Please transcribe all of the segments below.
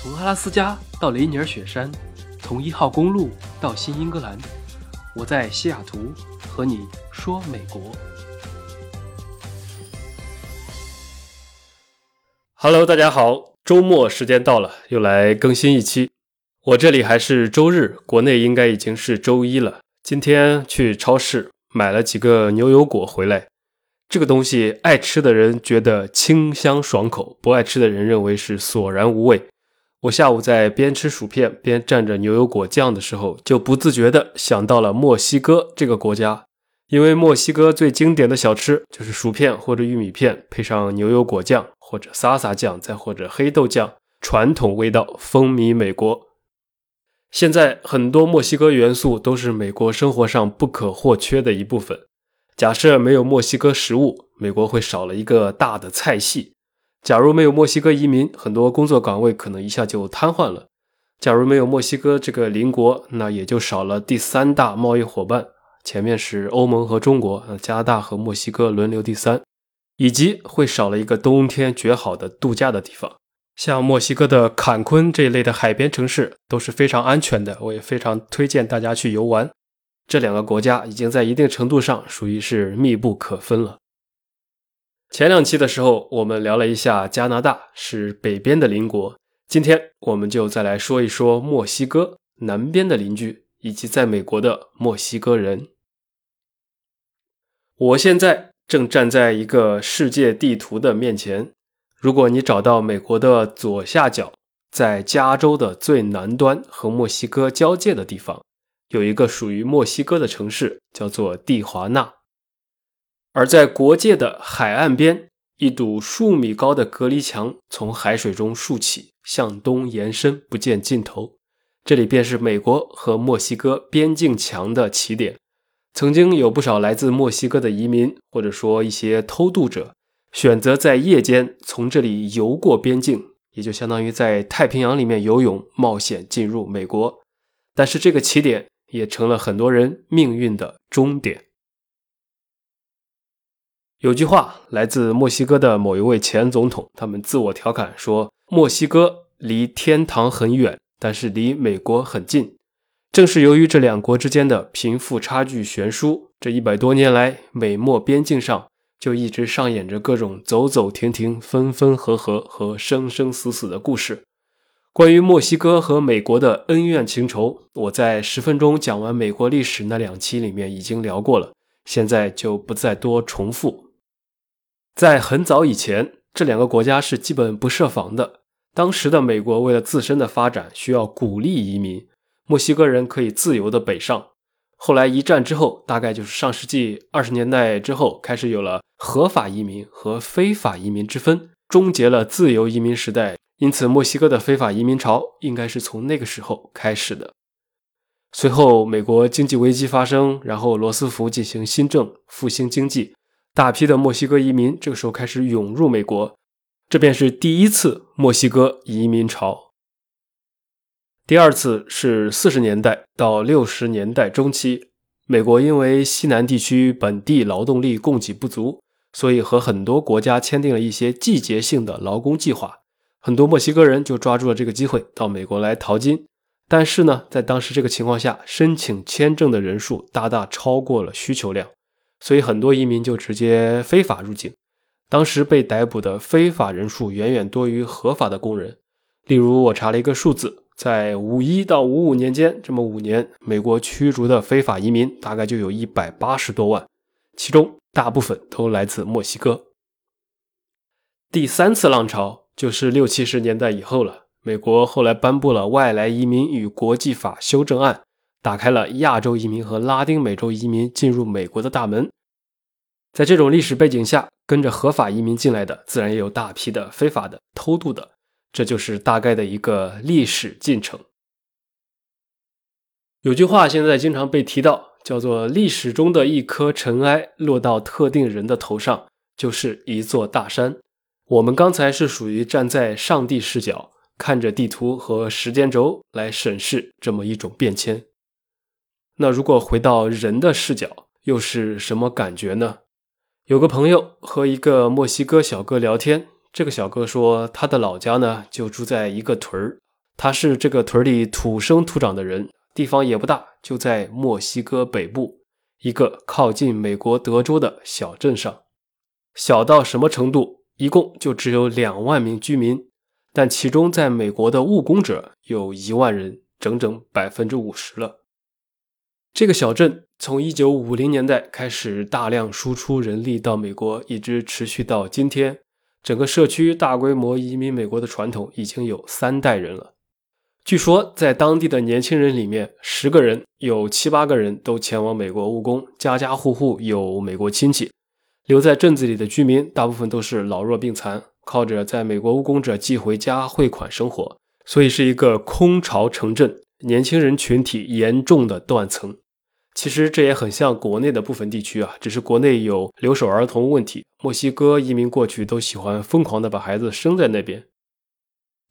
从阿拉斯加到雷尼尔雪山，从一号公路到新英格兰，我在西雅图和你说美国。Hello，大家好，周末时间到了，又来更新一期。我这里还是周日，国内应该已经是周一了。今天去超市买了几个牛油果回来，这个东西爱吃的人觉得清香爽口，不爱吃的人认为是索然无味。我下午在边吃薯片边蘸着牛油果酱的时候，就不自觉地想到了墨西哥这个国家，因为墨西哥最经典的小吃就是薯片或者玉米片配上牛油果酱，或者撒撒酱，再或者黑豆酱，传统味道风靡美国。现在很多墨西哥元素都是美国生活上不可或缺的一部分。假设没有墨西哥食物，美国会少了一个大的菜系。假如没有墨西哥移民，很多工作岗位可能一下就瘫痪了。假如没有墨西哥这个邻国，那也就少了第三大贸易伙伴。前面是欧盟和中国，加拿大和墨西哥轮流第三，以及会少了一个冬天绝好的度假的地方。像墨西哥的坎昆这一类的海边城市都是非常安全的，我也非常推荐大家去游玩。这两个国家已经在一定程度上属于是密不可分了。前两期的时候，我们聊了一下加拿大是北边的邻国，今天我们就再来说一说墨西哥南边的邻居以及在美国的墨西哥人。我现在正站在一个世界地图的面前，如果你找到美国的左下角，在加州的最南端和墨西哥交界的地方，有一个属于墨西哥的城市，叫做蒂华纳。而在国界的海岸边，一堵数米高的隔离墙从海水中竖起，向东延伸，不见尽头。这里便是美国和墨西哥边境墙的起点。曾经有不少来自墨西哥的移民，或者说一些偷渡者，选择在夜间从这里游过边境，也就相当于在太平洋里面游泳，冒险进入美国。但是这个起点也成了很多人命运的终点。有句话来自墨西哥的某一位前总统，他们自我调侃说：“墨西哥离天堂很远，但是离美国很近。”正是由于这两国之间的贫富差距悬殊，这一百多年来，美墨边境上就一直上演着各种走走停停、分分合合和生生死死的故事。关于墨西哥和美国的恩怨情仇，我在十分钟讲完美国历史那两期里面已经聊过了，现在就不再多重复。在很早以前，这两个国家是基本不设防的。当时的美国为了自身的发展，需要鼓励移民，墨西哥人可以自由的北上。后来一战之后，大概就是上世纪二十年代之后，开始有了合法移民和非法移民之分，终结了自由移民时代。因此，墨西哥的非法移民潮应该是从那个时候开始的。随后，美国经济危机发生，然后罗斯福进行新政，复兴经济。大批的墨西哥移民这个时候开始涌入美国，这便是第一次墨西哥移民潮。第二次是四十年代到六十年代中期，美国因为西南地区本地劳动力供给不足，所以和很多国家签订了一些季节性的劳工计划，很多墨西哥人就抓住了这个机会到美国来淘金。但是呢，在当时这个情况下，申请签证的人数大大超过了需求量。所以很多移民就直接非法入境，当时被逮捕的非法人数远远多于合法的工人。例如，我查了一个数字，在五一到五五年间，这么五年，美国驱逐的非法移民大概就有一百八十多万，其中大部分都来自墨西哥。第三次浪潮就是六七十年代以后了，美国后来颁布了《外来移民与国际法修正案》。打开了亚洲移民和拉丁美洲移民进入美国的大门。在这种历史背景下，跟着合法移民进来的，自然也有大批的非法的、偷渡的。这就是大概的一个历史进程。有句话现在经常被提到，叫做“历史中的一颗尘埃落到特定人的头上，就是一座大山”。我们刚才是属于站在上帝视角，看着地图和时间轴来审视这么一种变迁。那如果回到人的视角，又是什么感觉呢？有个朋友和一个墨西哥小哥聊天，这个小哥说他的老家呢就住在一个屯儿，他是这个屯里土生土长的人，地方也不大，就在墨西哥北部一个靠近美国德州的小镇上。小到什么程度？一共就只有两万名居民，但其中在美国的务工者有一万人，整整百分之五十了。这个小镇从一九五零年代开始大量输出人力到美国，一直持续到今天。整个社区大规模移民美国的传统已经有三代人了。据说，在当地的年轻人里面，十个人有七八个人都前往美国务工，家家户户有美国亲戚。留在镇子里的居民大部分都是老弱病残，靠着在美国务工者寄回家汇款生活，所以是一个空巢城镇，年轻人群体严重的断层。其实这也很像国内的部分地区啊，只是国内有留守儿童问题。墨西哥移民过去都喜欢疯狂的把孩子生在那边，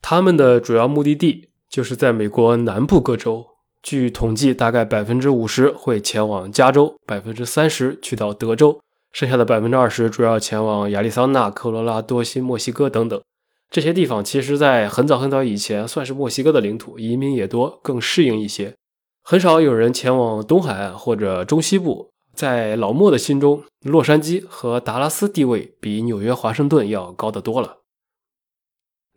他们的主要目的地就是在美国南部各州。据统计，大概百分之五十会前往加州，百分之三十去到德州，剩下的百分之二十主要前往亚利桑那、科罗拉多、新墨西哥等等。这些地方其实在很早很早以前算是墨西哥的领土，移民也多，更适应一些。很少有人前往东海岸或者中西部。在老莫的心中，洛杉矶和达拉斯地位比纽约、华盛顿要高得多了。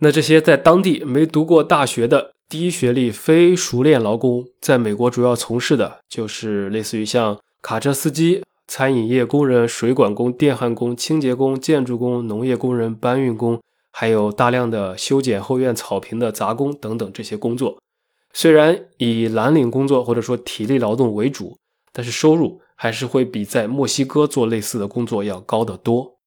那这些在当地没读过大学的低学历非熟练劳工，在美国主要从事的就是类似于像卡车司机、餐饮业工人、水管工、电焊工、清洁工、建筑工、农业工人、搬运工，还有大量的修剪后院草坪的杂工等等这些工作。虽然以蓝领工作或者说体力劳动为主，但是收入还是会比在墨西哥做类似的工作要高得多。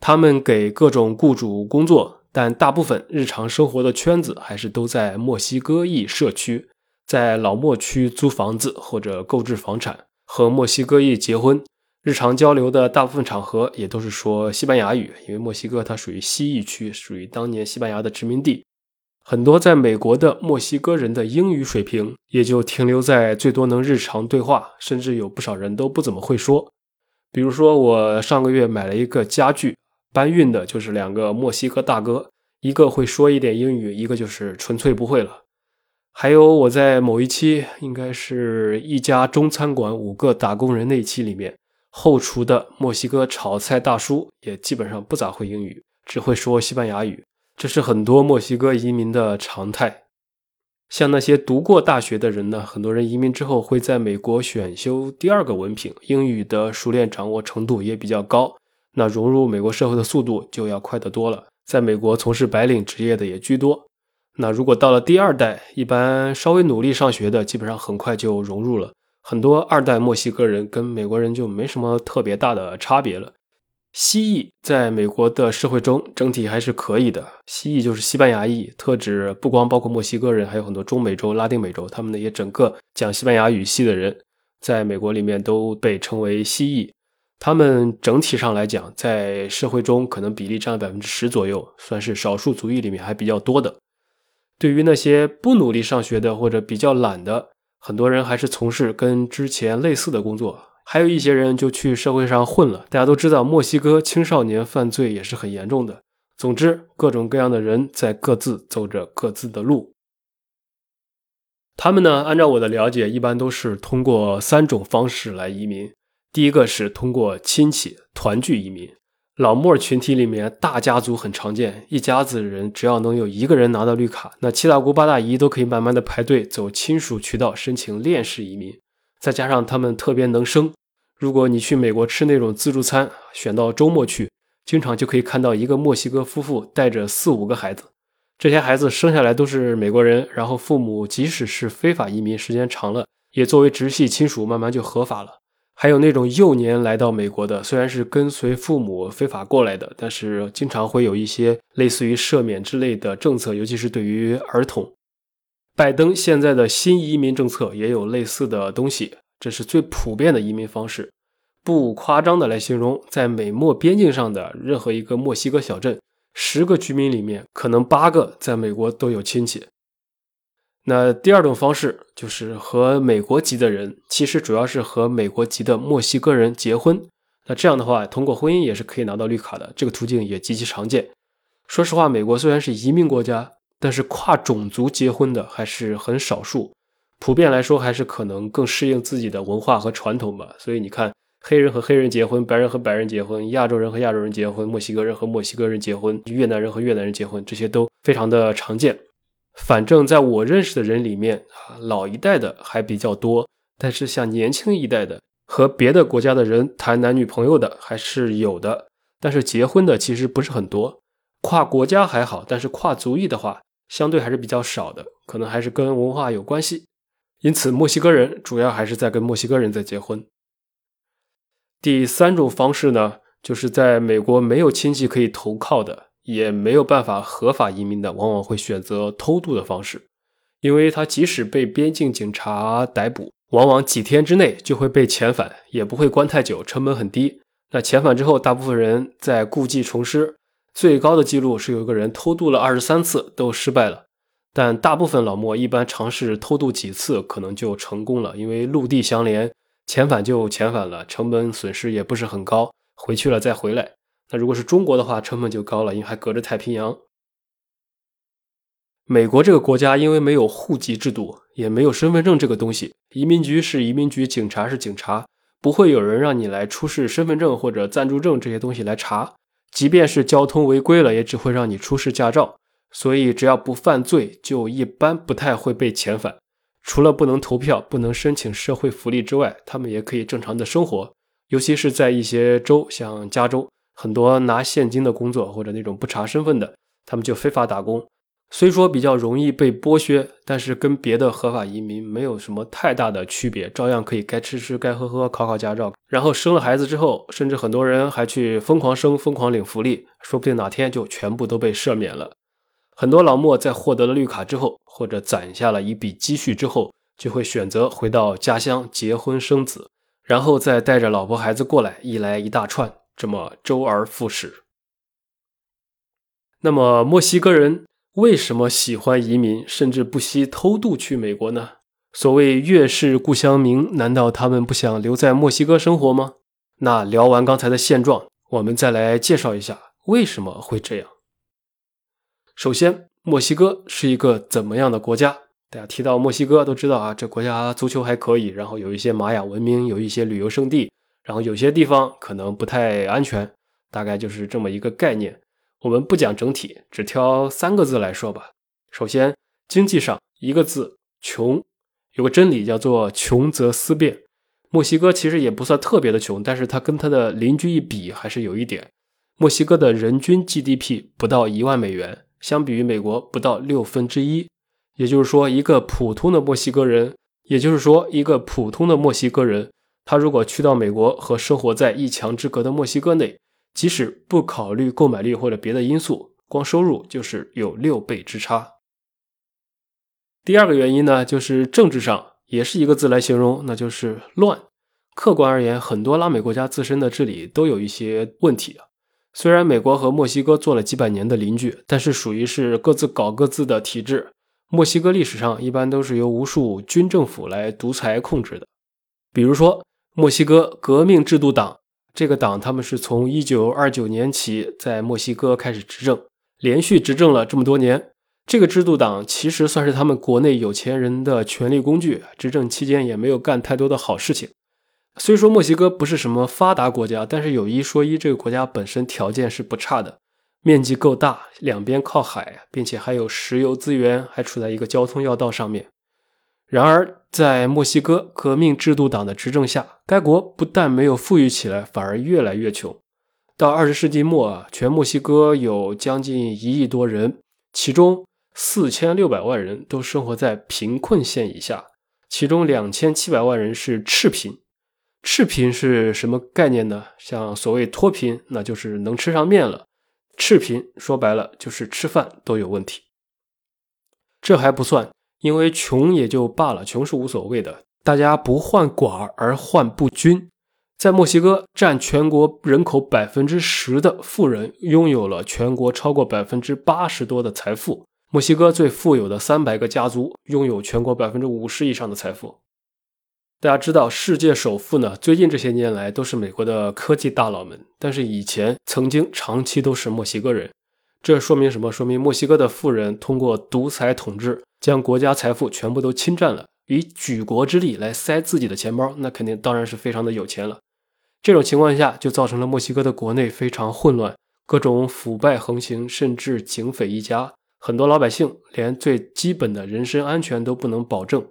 他们给各种雇主工作，但大部分日常生活的圈子还是都在墨西哥裔社区，在老墨区租房子或者购置房产，和墨西哥裔结婚。日常交流的大部分场合也都是说西班牙语，因为墨西哥它属于西裔区，属于当年西班牙的殖民地。很多在美国的墨西哥人的英语水平也就停留在最多能日常对话，甚至有不少人都不怎么会说。比如说，我上个月买了一个家具，搬运的就是两个墨西哥大哥，一个会说一点英语，一个就是纯粹不会了。还有我在某一期，应该是一家中餐馆五个打工人那期里面，后厨的墨西哥炒菜大叔也基本上不咋会英语，只会说西班牙语。这是很多墨西哥移民的常态。像那些读过大学的人呢，很多人移民之后会在美国选修第二个文凭，英语的熟练掌握程度也比较高，那融入美国社会的速度就要快得多了。在美国从事白领职业的也居多。那如果到了第二代，一般稍微努力上学的，基本上很快就融入了。很多二代墨西哥人跟美国人就没什么特别大的差别了。西裔在美国的社会中整体还是可以的。西裔就是西班牙裔，特指不光包括墨西哥人，还有很多中美洲、拉丁美洲，他们那些整个讲西班牙语系的人，在美国里面都被称为西裔。他们整体上来讲，在社会中可能比例占了百分之十左右，算是少数族裔里面还比较多的。对于那些不努力上学的或者比较懒的，很多人还是从事跟之前类似的工作。还有一些人就去社会上混了。大家都知道，墨西哥青少年犯罪也是很严重的。总之，各种各样的人在各自走着各自的路。他们呢，按照我的了解，一般都是通过三种方式来移民。第一个是通过亲戚团聚移民，老墨群体里面大家族很常见，一家子人只要能有一个人拿到绿卡，那七大姑八大姨都可以慢慢的排队走亲属渠道申请链式移民。再加上他们特别能生，如果你去美国吃那种自助餐，选到周末去，经常就可以看到一个墨西哥夫妇带着四五个孩子，这些孩子生下来都是美国人，然后父母即使是非法移民，时间长了也作为直系亲属，慢慢就合法了。还有那种幼年来到美国的，虽然是跟随父母非法过来的，但是经常会有一些类似于赦免之类的政策，尤其是对于儿童。拜登现在的新移民政策也有类似的东西，这是最普遍的移民方式。不夸张的来形容，在美墨边境上的任何一个墨西哥小镇，十个居民里面可能八个在美国都有亲戚。那第二种方式就是和美国籍的人，其实主要是和美国籍的墨西哥人结婚。那这样的话，通过婚姻也是可以拿到绿卡的，这个途径也极其常见。说实话，美国虽然是移民国家。但是跨种族结婚的还是很少数。普遍来说，还是可能更适应自己的文化和传统吧。所以你看，黑人和黑人结婚，白人和白人结婚，亚洲人和亚洲人结婚，墨西哥人和墨西哥人结婚，越南人和越南人结婚，这些都非常的常见。反正在我认识的人里面啊，老一代的还比较多，但是像年轻一代的和别的国家的人谈男女朋友的还是有的，但是结婚的其实不是很多。跨国家还好，但是跨族裔的话，相对还是比较少的，可能还是跟文化有关系。因此，墨西哥人主要还是在跟墨西哥人在结婚。第三种方式呢，就是在美国没有亲戚可以投靠的，也没有办法合法移民的，往往会选择偷渡的方式，因为他即使被边境警察逮捕，往往几天之内就会被遣返，也不会关太久，成本很低。那遣返之后，大部分人在故技重施，最高的记录是有一个人偷渡了二十三次都失败了。但大部分老莫一般尝试偷渡几次，可能就成功了，因为陆地相连，遣返就遣返了，成本损失也不是很高，回去了再回来。那如果是中国的话，成本就高了，因为还隔着太平洋。美国这个国家因为没有户籍制度，也没有身份证这个东西，移民局是移民局，警察是警察，不会有人让你来出示身份证或者暂住证这些东西来查，即便是交通违规了，也只会让你出示驾照。所以，只要不犯罪，就一般不太会被遣返。除了不能投票、不能申请社会福利之外，他们也可以正常的生活。尤其是在一些州，像加州，很多拿现金的工作或者那种不查身份的，他们就非法打工。虽说比较容易被剥削，但是跟别的合法移民没有什么太大的区别，照样可以该吃吃、该喝喝、考考驾照。然后生了孩子之后，甚至很多人还去疯狂生、疯狂领福利，说不定哪天就全部都被赦免了。很多老墨在获得了绿卡之后，或者攒下了一笔积蓄之后，就会选择回到家乡结婚生子，然后再带着老婆孩子过来，一来一大串，这么周而复始。那么墨西哥人为什么喜欢移民，甚至不惜偷渡去美国呢？所谓月是故乡明，难道他们不想留在墨西哥生活吗？那聊完刚才的现状，我们再来介绍一下为什么会这样。首先，墨西哥是一个怎么样的国家？大家提到墨西哥都知道啊，这国家足球还可以，然后有一些玛雅文明，有一些旅游胜地，然后有些地方可能不太安全，大概就是这么一个概念。我们不讲整体，只挑三个字来说吧。首先，经济上一个字穷，有个真理叫做穷则思变。墨西哥其实也不算特别的穷，但是它跟它的邻居一比，还是有一点。墨西哥的人均 GDP 不到一万美元。相比于美国不到六分之一，也就是说，一个普通的墨西哥人，也就是说，一个普通的墨西哥人，他如果去到美国和生活在一墙之隔的墨西哥内，即使不考虑购买力或者别的因素，光收入就是有六倍之差。第二个原因呢，就是政治上也是一个字来形容，那就是乱。客观而言，很多拉美国家自身的治理都有一些问题啊。虽然美国和墨西哥做了几百年的邻居，但是属于是各自搞各自的体制。墨西哥历史上一般都是由无数军政府来独裁控制的。比如说，墨西哥革命制度党这个党，他们是从1929年起在墨西哥开始执政，连续执政了这么多年。这个制度党其实算是他们国内有钱人的权力工具，执政期间也没有干太多的好事情。虽说墨西哥不是什么发达国家，但是有一说一，这个国家本身条件是不差的，面积够大，两边靠海，并且还有石油资源，还处在一个交通要道上面。然而，在墨西哥革命制度党的执政下，该国不但没有富裕起来，反而越来越穷。到二十世纪末啊，全墨西哥有将近一亿多人，其中四千六百万人都生活在贫困线以下，其中两千七百万人是赤贫。赤贫是什么概念呢？像所谓脱贫，那就是能吃上面了。赤贫说白了就是吃饭都有问题。这还不算，因为穷也就罢了，穷是无所谓的。大家不患寡而患不均。在墨西哥，占全国人口百分之十的富人拥有了全国超过百分之八十多的财富。墨西哥最富有的三百个家族拥有全国百分之五十以上的财富。大家知道，世界首富呢，最近这些年来都是美国的科技大佬们，但是以前曾经长期都是墨西哥人。这说明什么？说明墨西哥的富人通过独裁统治，将国家财富全部都侵占了，以举国之力来塞自己的钱包，那肯定当然是非常的有钱了。这种情况下，就造成了墨西哥的国内非常混乱，各种腐败横行，甚至警匪一家，很多老百姓连最基本的人身安全都不能保证。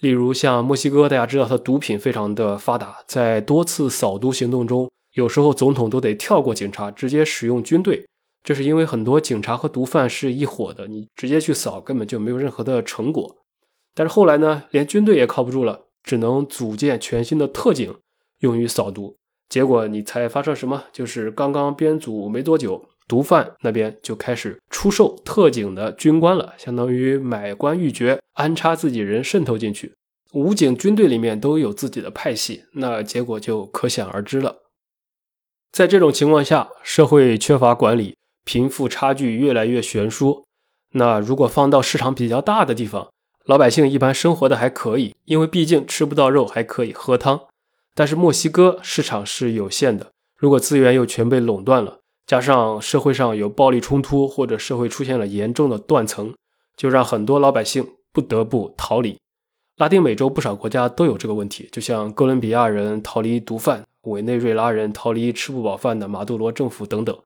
例如像墨西哥，大家知道它毒品非常的发达，在多次扫毒行动中，有时候总统都得跳过警察，直接使用军队。这是因为很多警察和毒贩是一伙的，你直接去扫根本就没有任何的成果。但是后来呢，连军队也靠不住了，只能组建全新的特警用于扫毒。结果你猜发生什么？就是刚刚编组没多久，毒贩那边就开始出售特警的军官了，相当于买官鬻爵，安插自己人渗透进去。武警军队里面都有自己的派系，那结果就可想而知了。在这种情况下，社会缺乏管理。贫富差距越来越悬殊。那如果放到市场比较大的地方，老百姓一般生活的还可以，因为毕竟吃不到肉，还可以喝汤。但是墨西哥市场是有限的，如果资源又全被垄断了，加上社会上有暴力冲突，或者社会出现了严重的断层，就让很多老百姓不得不逃离。拉丁美洲不少国家都有这个问题，就像哥伦比亚人逃离毒贩，委内瑞拉人逃离吃不饱饭的马杜罗政府等等。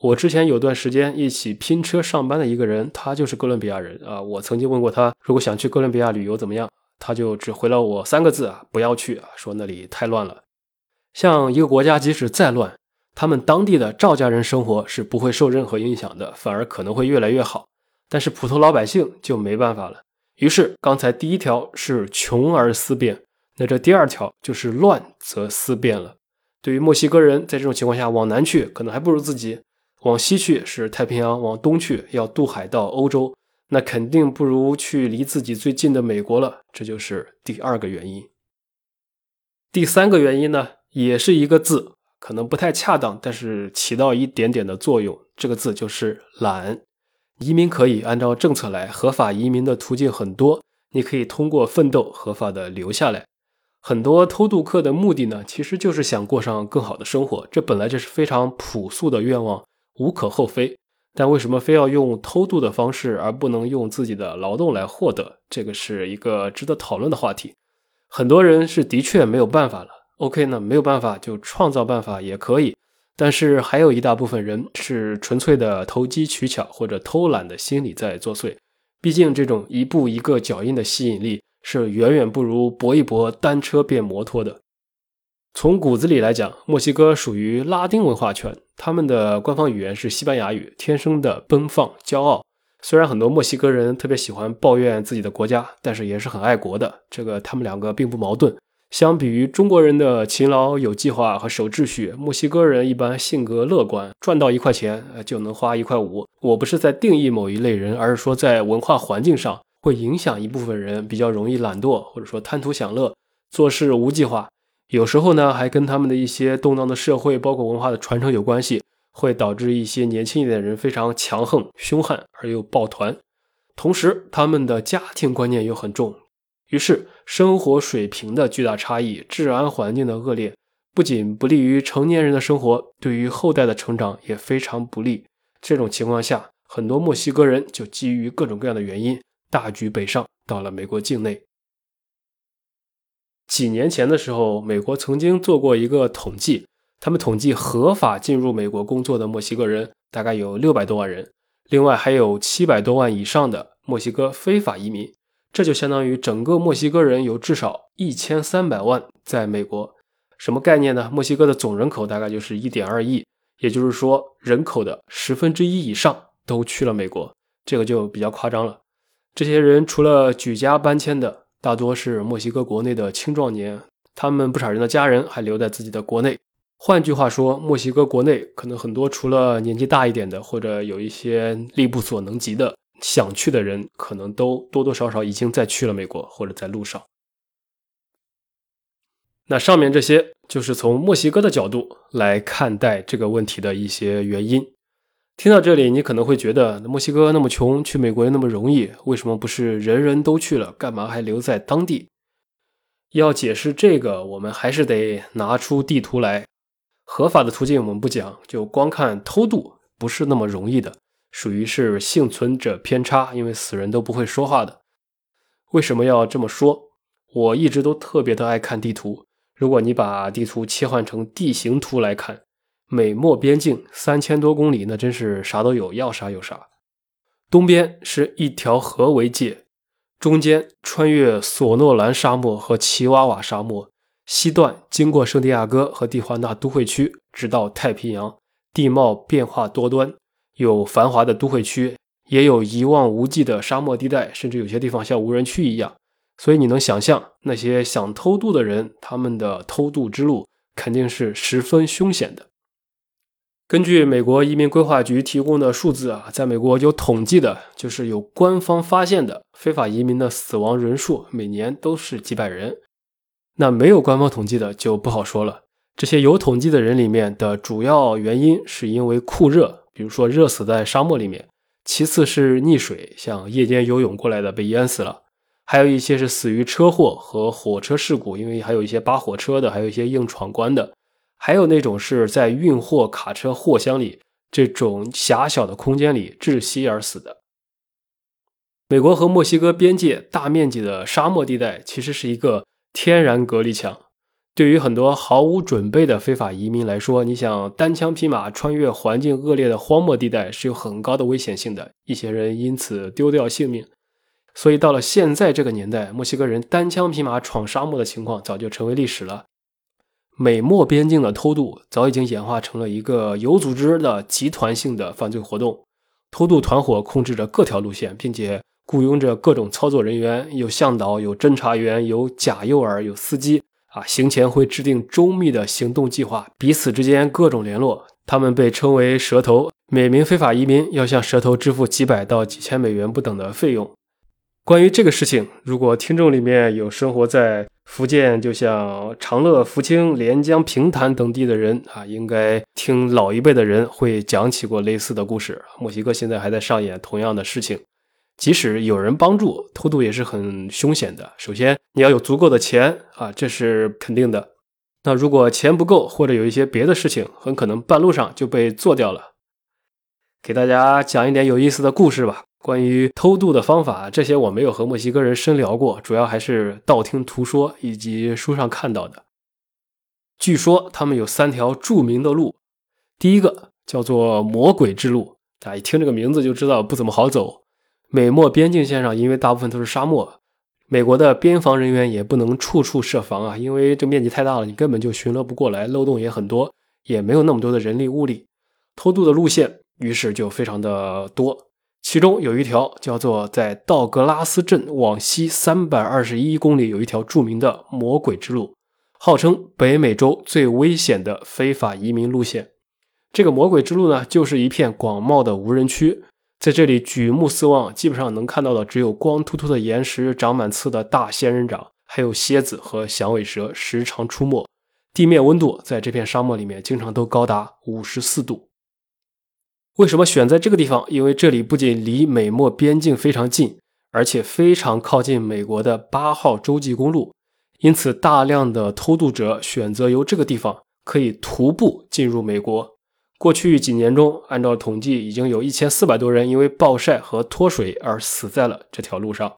我之前有段时间一起拼车上班的一个人，他就是哥伦比亚人啊。我曾经问过他，如果想去哥伦比亚旅游怎么样，他就只回了我三个字啊，不要去啊，说那里太乱了。像一个国家即使再乱，他们当地的赵家人生活是不会受任何影响的，反而可能会越来越好。但是普通老百姓就没办法了。于是刚才第一条是穷而思变，那这第二条就是乱则思变了。对于墨西哥人，在这种情况下往南去，可能还不如自己。往西去是太平洋，往东去要渡海到欧洲，那肯定不如去离自己最近的美国了。这就是第二个原因。第三个原因呢，也是一个字，可能不太恰当，但是起到一点点的作用。这个字就是懒。移民可以按照政策来，合法移民的途径很多，你可以通过奋斗合法的留下来。很多偷渡客的目的呢，其实就是想过上更好的生活，这本来就是非常朴素的愿望。无可厚非，但为什么非要用偷渡的方式，而不能用自己的劳动来获得？这个是一个值得讨论的话题。很多人是的确没有办法了。OK 呢，没有办法就创造办法也可以。但是还有一大部分人是纯粹的投机取巧或者偷懒的心理在作祟。毕竟这种一步一个脚印的吸引力是远远不如搏一搏单车变摩托的。从骨子里来讲，墨西哥属于拉丁文化圈，他们的官方语言是西班牙语，天生的奔放、骄傲。虽然很多墨西哥人特别喜欢抱怨自己的国家，但是也是很爱国的。这个他们两个并不矛盾。相比于中国人的勤劳、有计划和守秩序，墨西哥人一般性格乐观，赚到一块钱就能花一块五。我不是在定义某一类人，而是说在文化环境上会影响一部分人比较容易懒惰，或者说贪图享乐，做事无计划。有时候呢，还跟他们的一些动荡的社会，包括文化的传承有关系，会导致一些年轻一点的人非常强横、凶悍而又抱团。同时，他们的家庭观念又很重，于是生活水平的巨大差异、治安环境的恶劣，不仅不利于成年人的生活，对于后代的成长也非常不利。这种情况下，很多墨西哥人就基于各种各样的原因，大举北上到了美国境内。几年前的时候，美国曾经做过一个统计，他们统计合法进入美国工作的墨西哥人大概有六百多万人，另外还有七百多万以上的墨西哥非法移民，这就相当于整个墨西哥人有至少一千三百万在美国。什么概念呢？墨西哥的总人口大概就是一点二亿，也就是说人口的十分之一以上都去了美国，这个就比较夸张了。这些人除了举家搬迁的。大多是墨西哥国内的青壮年，他们不少人的家人还留在自己的国内。换句话说，墨西哥国内可能很多除了年纪大一点的，或者有一些力不所能及的想去的人，可能都多多少少已经在去了美国或者在路上。那上面这些就是从墨西哥的角度来看待这个问题的一些原因。听到这里，你可能会觉得墨西哥那么穷，去美国又那么容易，为什么不是人人都去了，干嘛还留在当地？要解释这个，我们还是得拿出地图来。合法的途径我们不讲，就光看偷渡不是那么容易的。属于是幸存者偏差，因为死人都不会说话的。为什么要这么说？我一直都特别的爱看地图。如果你把地图切换成地形图来看，美墨边境三千多公里，那真是啥都有，要啥有啥。东边是一条河为界，中间穿越索诺兰沙漠和奇瓦瓦沙漠，西段经过圣地亚哥和蒂华纳都会区，直到太平洋，地貌变化多端，有繁华的都会区。也有一望无际的沙漠地带，甚至有些地方像无人区一样。所以你能想象，那些想偷渡的人，他们的偷渡之路肯定是十分凶险的。根据美国移民规划局提供的数字啊，在美国有统计的，就是有官方发现的非法移民的死亡人数，每年都是几百人。那没有官方统计的就不好说了。这些有统计的人里面的主要原因是因为酷热，比如说热死在沙漠里面。其次是溺水，像夜间游泳过来的被淹死了，还有一些是死于车祸和火车事故，因为还有一些扒火车的，还有一些硬闯关的，还有那种是在运货卡车货箱里这种狭小的空间里窒息而死的。美国和墨西哥边界大面积的沙漠地带其实是一个天然隔离墙。对于很多毫无准备的非法移民来说，你想单枪匹马穿越环境恶劣的荒漠地带是有很高的危险性的，一些人因此丢掉性命。所以到了现在这个年代，墨西哥人单枪匹马闯沙漠的情况早就成为历史了。美墨边境的偷渡早已经演化成了一个有组织的集团性的犯罪活动，偷渡团伙控制着各条路线，并且雇佣着各种操作人员，有向导，有侦查员，有假诱饵，有司机。啊，行前会制定周密的行动计划，彼此之间各种联络。他们被称为蛇头，每名非法移民要向蛇头支付几百到几千美元不等的费用。关于这个事情，如果听众里面有生活在福建，就像长乐、福清、连江、平潭等地的人啊，应该听老一辈的人会讲起过类似的故事。墨西哥现在还在上演同样的事情。即使有人帮助，偷渡也是很凶险的。首先，你要有足够的钱啊，这是肯定的。那如果钱不够，或者有一些别的事情，很可能半路上就被做掉了。给大家讲一点有意思的故事吧。关于偷渡的方法，这些我没有和墨西哥人深聊过，主要还是道听途说以及书上看到的。据说他们有三条著名的路，第一个叫做魔鬼之路，大家一听这个名字就知道不怎么好走。美墨边境线上，因为大部分都是沙漠，美国的边防人员也不能处处设防啊，因为这面积太大了，你根本就巡逻不过来，漏洞也很多，也没有那么多的人力物力，偷渡的路线于是就非常的多。其中有一条叫做在道格拉斯镇往西三百二十一公里有一条著名的魔鬼之路，号称北美洲最危险的非法移民路线。这个魔鬼之路呢，就是一片广袤的无人区。在这里举目四望，基本上能看到的只有光秃秃的岩石、长满刺的大仙人掌，还有蝎子和响尾蛇时常出没。地面温度在这片沙漠里面经常都高达五十四度。为什么选在这个地方？因为这里不仅离美墨边境非常近，而且非常靠近美国的八号洲际公路，因此大量的偷渡者选择由这个地方可以徒步进入美国。过去几年中，按照统计，已经有一千四百多人因为暴晒和脱水而死在了这条路上。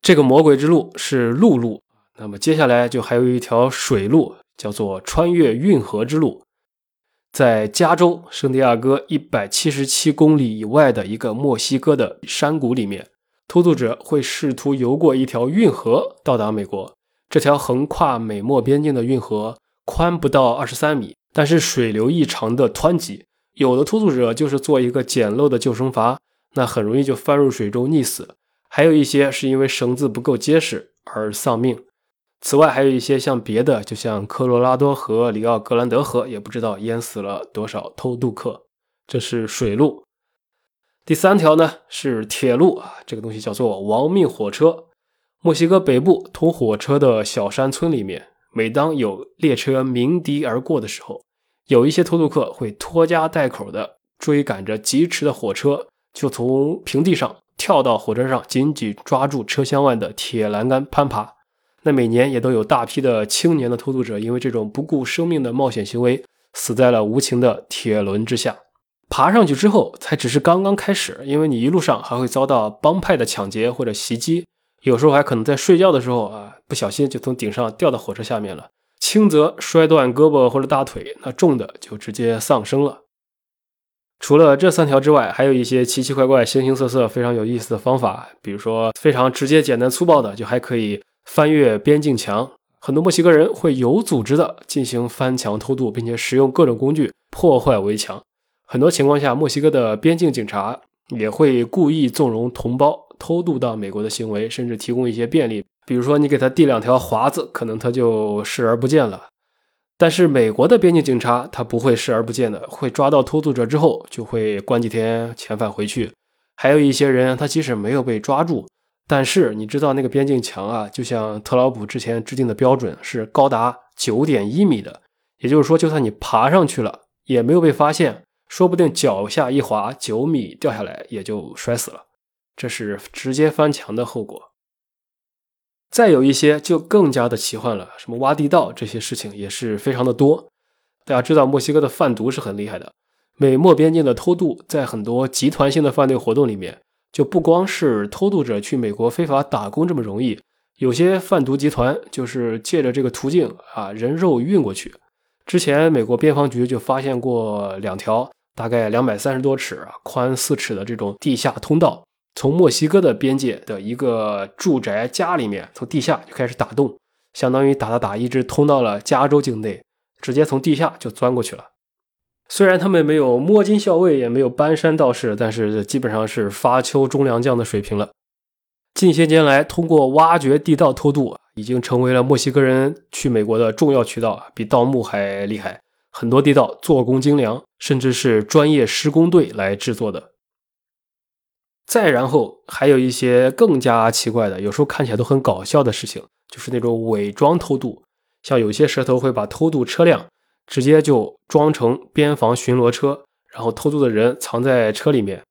这个魔鬼之路是陆路，那么接下来就还有一条水路，叫做穿越运河之路。在加州圣地亚哥一百七十七公里以外的一个墨西哥的山谷里面，偷渡者会试图游过一条运河到达美国。这条横跨美墨边境的运河宽不到二十三米。但是水流异常的湍急，有的偷渡者就是做一个简陋的救生筏，那很容易就翻入水中溺死；还有一些是因为绳子不够结实而丧命。此外，还有一些像别的，就像科罗拉多河、里奥格兰德河，也不知道淹死了多少偷渡客。这是水路。第三条呢是铁路啊，这个东西叫做亡命火车。墨西哥北部通火车的小山村里面。每当有列车鸣笛而过的时候，有一些偷渡客会拖家带口的追赶着疾驰的火车，就从平地上跳到火车上，紧紧抓住车厢外的铁栏杆攀爬。那每年也都有大批的青年的偷渡者因为这种不顾生命的冒险行为，死在了无情的铁轮之下。爬上去之后才只是刚刚开始，因为你一路上还会遭到帮派的抢劫或者袭击，有时候还可能在睡觉的时候啊，不小心就从顶上掉到火车下面了。轻则摔断胳膊或者大腿，那重的就直接丧生了。除了这三条之外，还有一些奇奇怪怪、形形色色、非常有意思的方法，比如说非常直接、简单、粗暴的，就还可以翻越边境墙。很多墨西哥人会有组织的进行翻墙偷渡，并且使用各种工具破坏围墙。很多情况下，墨西哥的边境警察也会故意纵容同胞偷渡到美国的行为，甚至提供一些便利。比如说，你给他递两条华子，可能他就视而不见了。但是美国的边境警察他不会视而不见的，会抓到偷渡者之后就会关几天遣返回去。还有一些人，他即使没有被抓住，但是你知道那个边境墙啊，就像特朗普之前制定的标准是高达九点一米的，也就是说，就算你爬上去了，也没有被发现，说不定脚下一滑，九米掉下来也就摔死了。这是直接翻墙的后果。再有一些就更加的奇幻了，什么挖地道这些事情也是非常的多。大家知道墨西哥的贩毒是很厉害的，美墨边境的偷渡，在很多集团性的犯罪活动里面，就不光是偷渡者去美国非法打工这么容易，有些贩毒集团就是借着这个途径啊，人肉运过去。之前美国边防局就发现过两条大概两百三十多尺啊，宽四尺的这种地下通道。从墨西哥的边界的一个住宅家里面，从地下就开始打洞，相当于打打打，一直通到了加州境内，直接从地下就钻过去了。虽然他们没有摸金校尉，也没有搬山道士，但是基本上是发丘中良将的水平了。近些年来，通过挖掘地道偷渡，已经成为了墨西哥人去美国的重要渠道，比盗墓还厉害。很多地道做工精良，甚至是专业施工队来制作的。再然后还有一些更加奇怪的，有时候看起来都很搞笑的事情，就是那种伪装偷渡。像有些蛇头会把偷渡车辆直接就装成边防巡逻车，然后偷渡的人藏在车里面。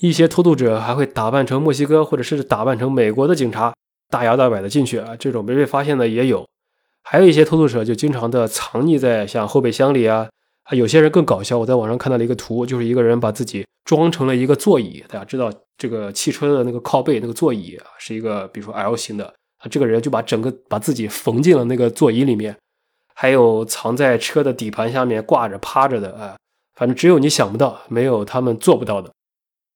一些偷渡者还会打扮成墨西哥或者是打扮成美国的警察，大摇大摆的进去啊，这种没被发现的也有。还有一些偷渡者就经常的藏匿在像后备箱里啊。啊，有些人更搞笑，我在网上看到了一个图，就是一个人把自己装成了一个座椅。大家知道，这个汽车的那个靠背那个座椅啊，是一个比如说 L 型的啊，这个人就把整个把自己缝进了那个座椅里面，还有藏在车的底盘下面挂着趴着的啊，反正只有你想不到，没有他们做不到的。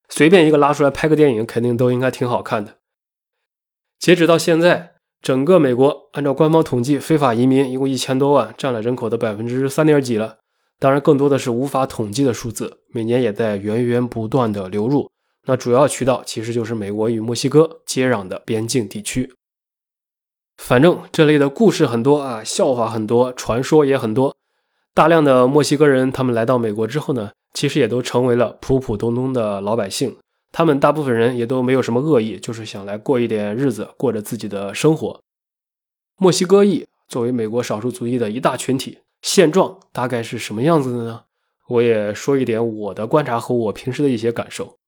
随便一个拉出来拍个电影，肯定都应该挺好看的。截止到现在，整个美国按照官方统计，非法移民一共一千多万，占了人口的百分之三点几了。当然，更多的是无法统计的数字，每年也在源源不断的流入。那主要渠道其实就是美国与墨西哥接壤的边境地区。反正这类的故事很多啊，笑话很多，传说也很多。大量的墨西哥人他们来到美国之后呢，其实也都成为了普普通通的老百姓。他们大部分人也都没有什么恶意，就是想来过一点日子，过着自己的生活。墨西哥裔作为美国少数族裔的一大群体。现状大概是什么样子的呢？我也说一点我的观察和我平时的一些感受。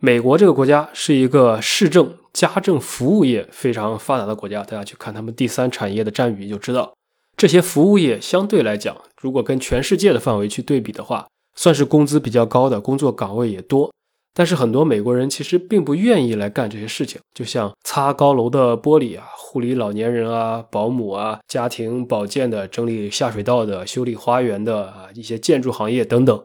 美国这个国家是一个市政、家政服务业非常发达的国家，大家去看他们第三产业的占比就知道，这些服务业相对来讲，如果跟全世界的范围去对比的话，算是工资比较高的，工作岗位也多。但是很多美国人其实并不愿意来干这些事情，就像擦高楼的玻璃啊、护理老年人啊、保姆啊、家庭保健的、整理下水道的、修理花园的啊一些建筑行业等等，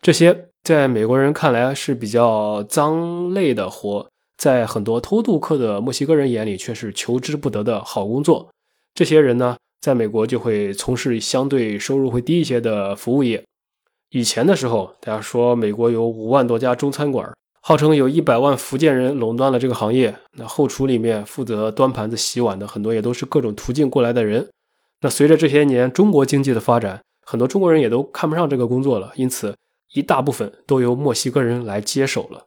这些在美国人看来是比较脏累的活，在很多偷渡客的墨西哥人眼里却是求之不得的好工作。这些人呢，在美国就会从事相对收入会低一些的服务业。以前的时候，大家说美国有五万多家中餐馆，号称有一百万福建人垄断了这个行业。那后厨里面负责端盘子、洗碗的很多也都是各种途径过来的人。那随着这些年中国经济的发展，很多中国人也都看不上这个工作了，因此一大部分都由墨西哥人来接手了。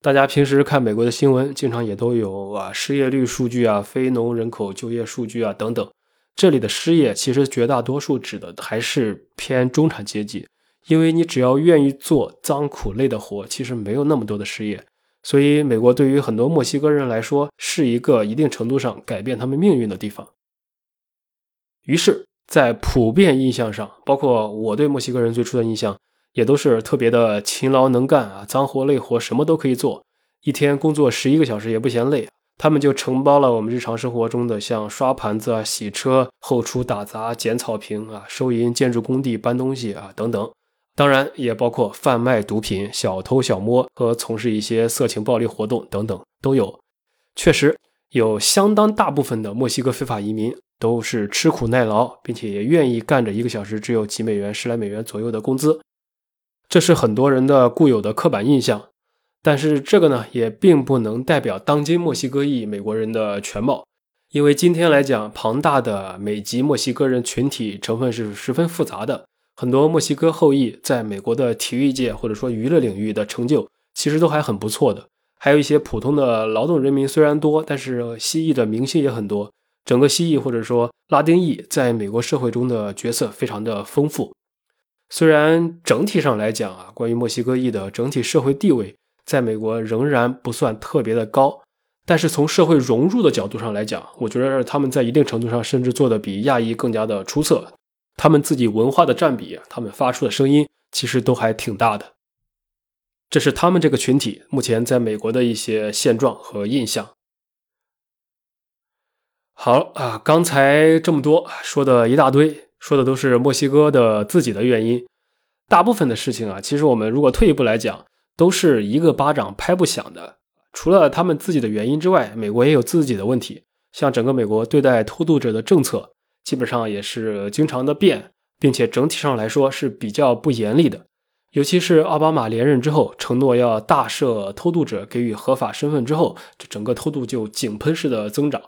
大家平时看美国的新闻，经常也都有啊失业率数据啊、非农人口就业数据啊等等。这里的失业其实绝大多数指的还是偏中产阶级。因为你只要愿意做脏苦累的活，其实没有那么多的失业。所以，美国对于很多墨西哥人来说，是一个一定程度上改变他们命运的地方。于是，在普遍印象上，包括我对墨西哥人最初的印象，也都是特别的勤劳能干啊，脏活累活什么都可以做，一天工作十一个小时也不嫌累。他们就承包了我们日常生活中的像刷盘子啊、洗车、后厨打杂、捡草坪啊、收银、建筑工地搬东西啊等等。当然也包括贩卖毒品、小偷小摸和从事一些色情暴力活动等等都有。确实有相当大部分的墨西哥非法移民都是吃苦耐劳，并且也愿意干着一个小时只有几美元、十来美元左右的工资。这是很多人的固有的刻板印象。但是这个呢，也并不能代表当今墨西哥裔美国人的全貌，因为今天来讲，庞大的美籍墨西哥人群体成分是十分复杂的。很多墨西哥后裔在美国的体育界或者说娱乐领域的成就，其实都还很不错的。还有一些普通的劳动人民虽然多，但是西裔的明星也很多。整个西裔或者说拉丁裔在美国社会中的角色非常的丰富。虽然整体上来讲啊，关于墨西哥裔的整体社会地位。在美国仍然不算特别的高，但是从社会融入的角度上来讲，我觉得他们在一定程度上甚至做的比亚裔更加的出色。他们自己文化的占比，他们发出的声音其实都还挺大的。这是他们这个群体目前在美国的一些现状和印象。好啊，刚才这么多说的一大堆，说的都是墨西哥的自己的原因。大部分的事情啊，其实我们如果退一步来讲。都是一个巴掌拍不响的。除了他们自己的原因之外，美国也有自己的问题。像整个美国对待偷渡者的政策，基本上也是经常的变，并且整体上来说是比较不严厉的。尤其是奥巴马连任之后，承诺要大赦偷渡者，给予合法身份之后，这整个偷渡就井喷式的增长。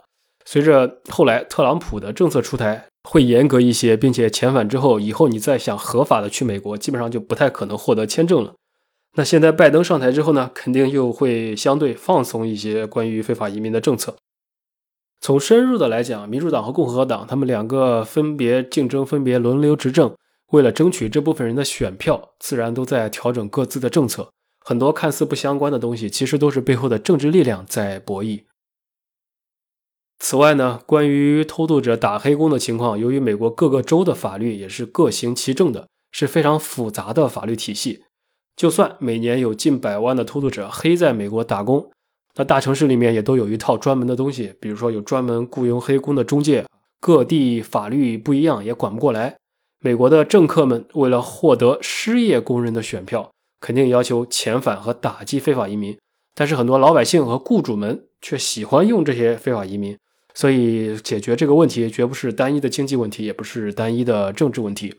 随着后来特朗普的政策出台，会严格一些，并且遣返之后，以后你再想合法的去美国，基本上就不太可能获得签证了。那现在拜登上台之后呢，肯定又会相对放松一些关于非法移民的政策。从深入的来讲，民主党和共和党他们两个分别竞争、分别轮流执政，为了争取这部分人的选票，自然都在调整各自的政策。很多看似不相关的东西，其实都是背后的政治力量在博弈。此外呢，关于偷渡者打黑工的情况，由于美国各个州的法律也是各行其政的，是非常复杂的法律体系。就算每年有近百万的偷渡者黑在美国打工，那大城市里面也都有一套专门的东西，比如说有专门雇佣黑工的中介。各地法律不一样，也管不过来。美国的政客们为了获得失业工人的选票，肯定要求遣返和打击非法移民。但是很多老百姓和雇主们却喜欢用这些非法移民，所以解决这个问题绝不是单一的经济问题，也不是单一的政治问题。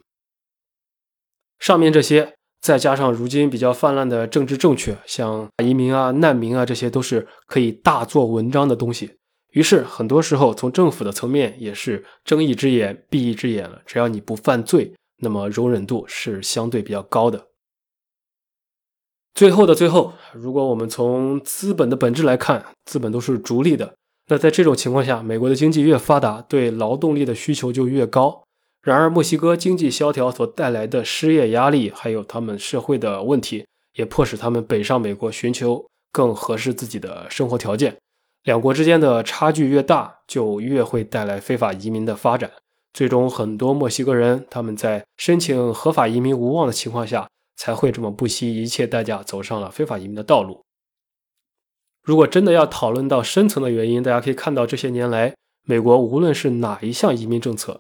上面这些。再加上如今比较泛滥的政治正确，像移民啊、难民啊，这些都是可以大做文章的东西。于是很多时候，从政府的层面也是睁一只眼闭一只眼了。只要你不犯罪，那么容忍度是相对比较高的。最后的最后，如果我们从资本的本质来看，资本都是逐利的。那在这种情况下，美国的经济越发达，对劳动力的需求就越高。然而，墨西哥经济萧条所带来的失业压力，还有他们社会的问题，也迫使他们北上美国寻求更合适自己的生活条件。两国之间的差距越大，就越会带来非法移民的发展。最终，很多墨西哥人他们在申请合法移民无望的情况下，才会这么不惜一切代价走上了非法移民的道路。如果真的要讨论到深层的原因，大家可以看到这些年来，美国无论是哪一项移民政策。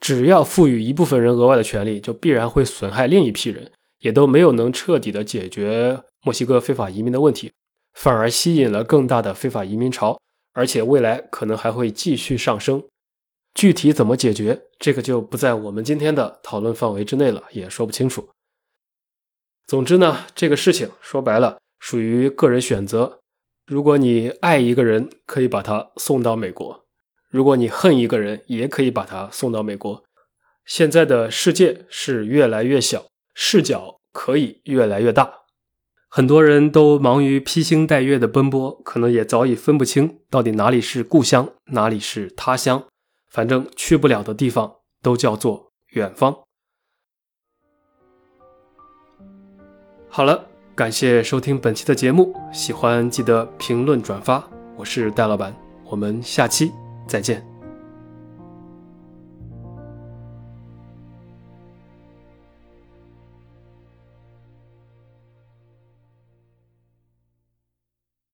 只要赋予一部分人额外的权利，就必然会损害另一批人，也都没有能彻底的解决墨西哥非法移民的问题，反而吸引了更大的非法移民潮，而且未来可能还会继续上升。具体怎么解决，这个就不在我们今天的讨论范围之内了，也说不清楚。总之呢，这个事情说白了属于个人选择。如果你爱一个人，可以把他送到美国。如果你恨一个人，也可以把他送到美国。现在的世界是越来越小，视角可以越来越大。很多人都忙于披星戴月的奔波，可能也早已分不清到底哪里是故乡，哪里是他乡。反正去不了的地方都叫做远方。好了，感谢收听本期的节目，喜欢记得评论转发。我是戴老板，我们下期。再见。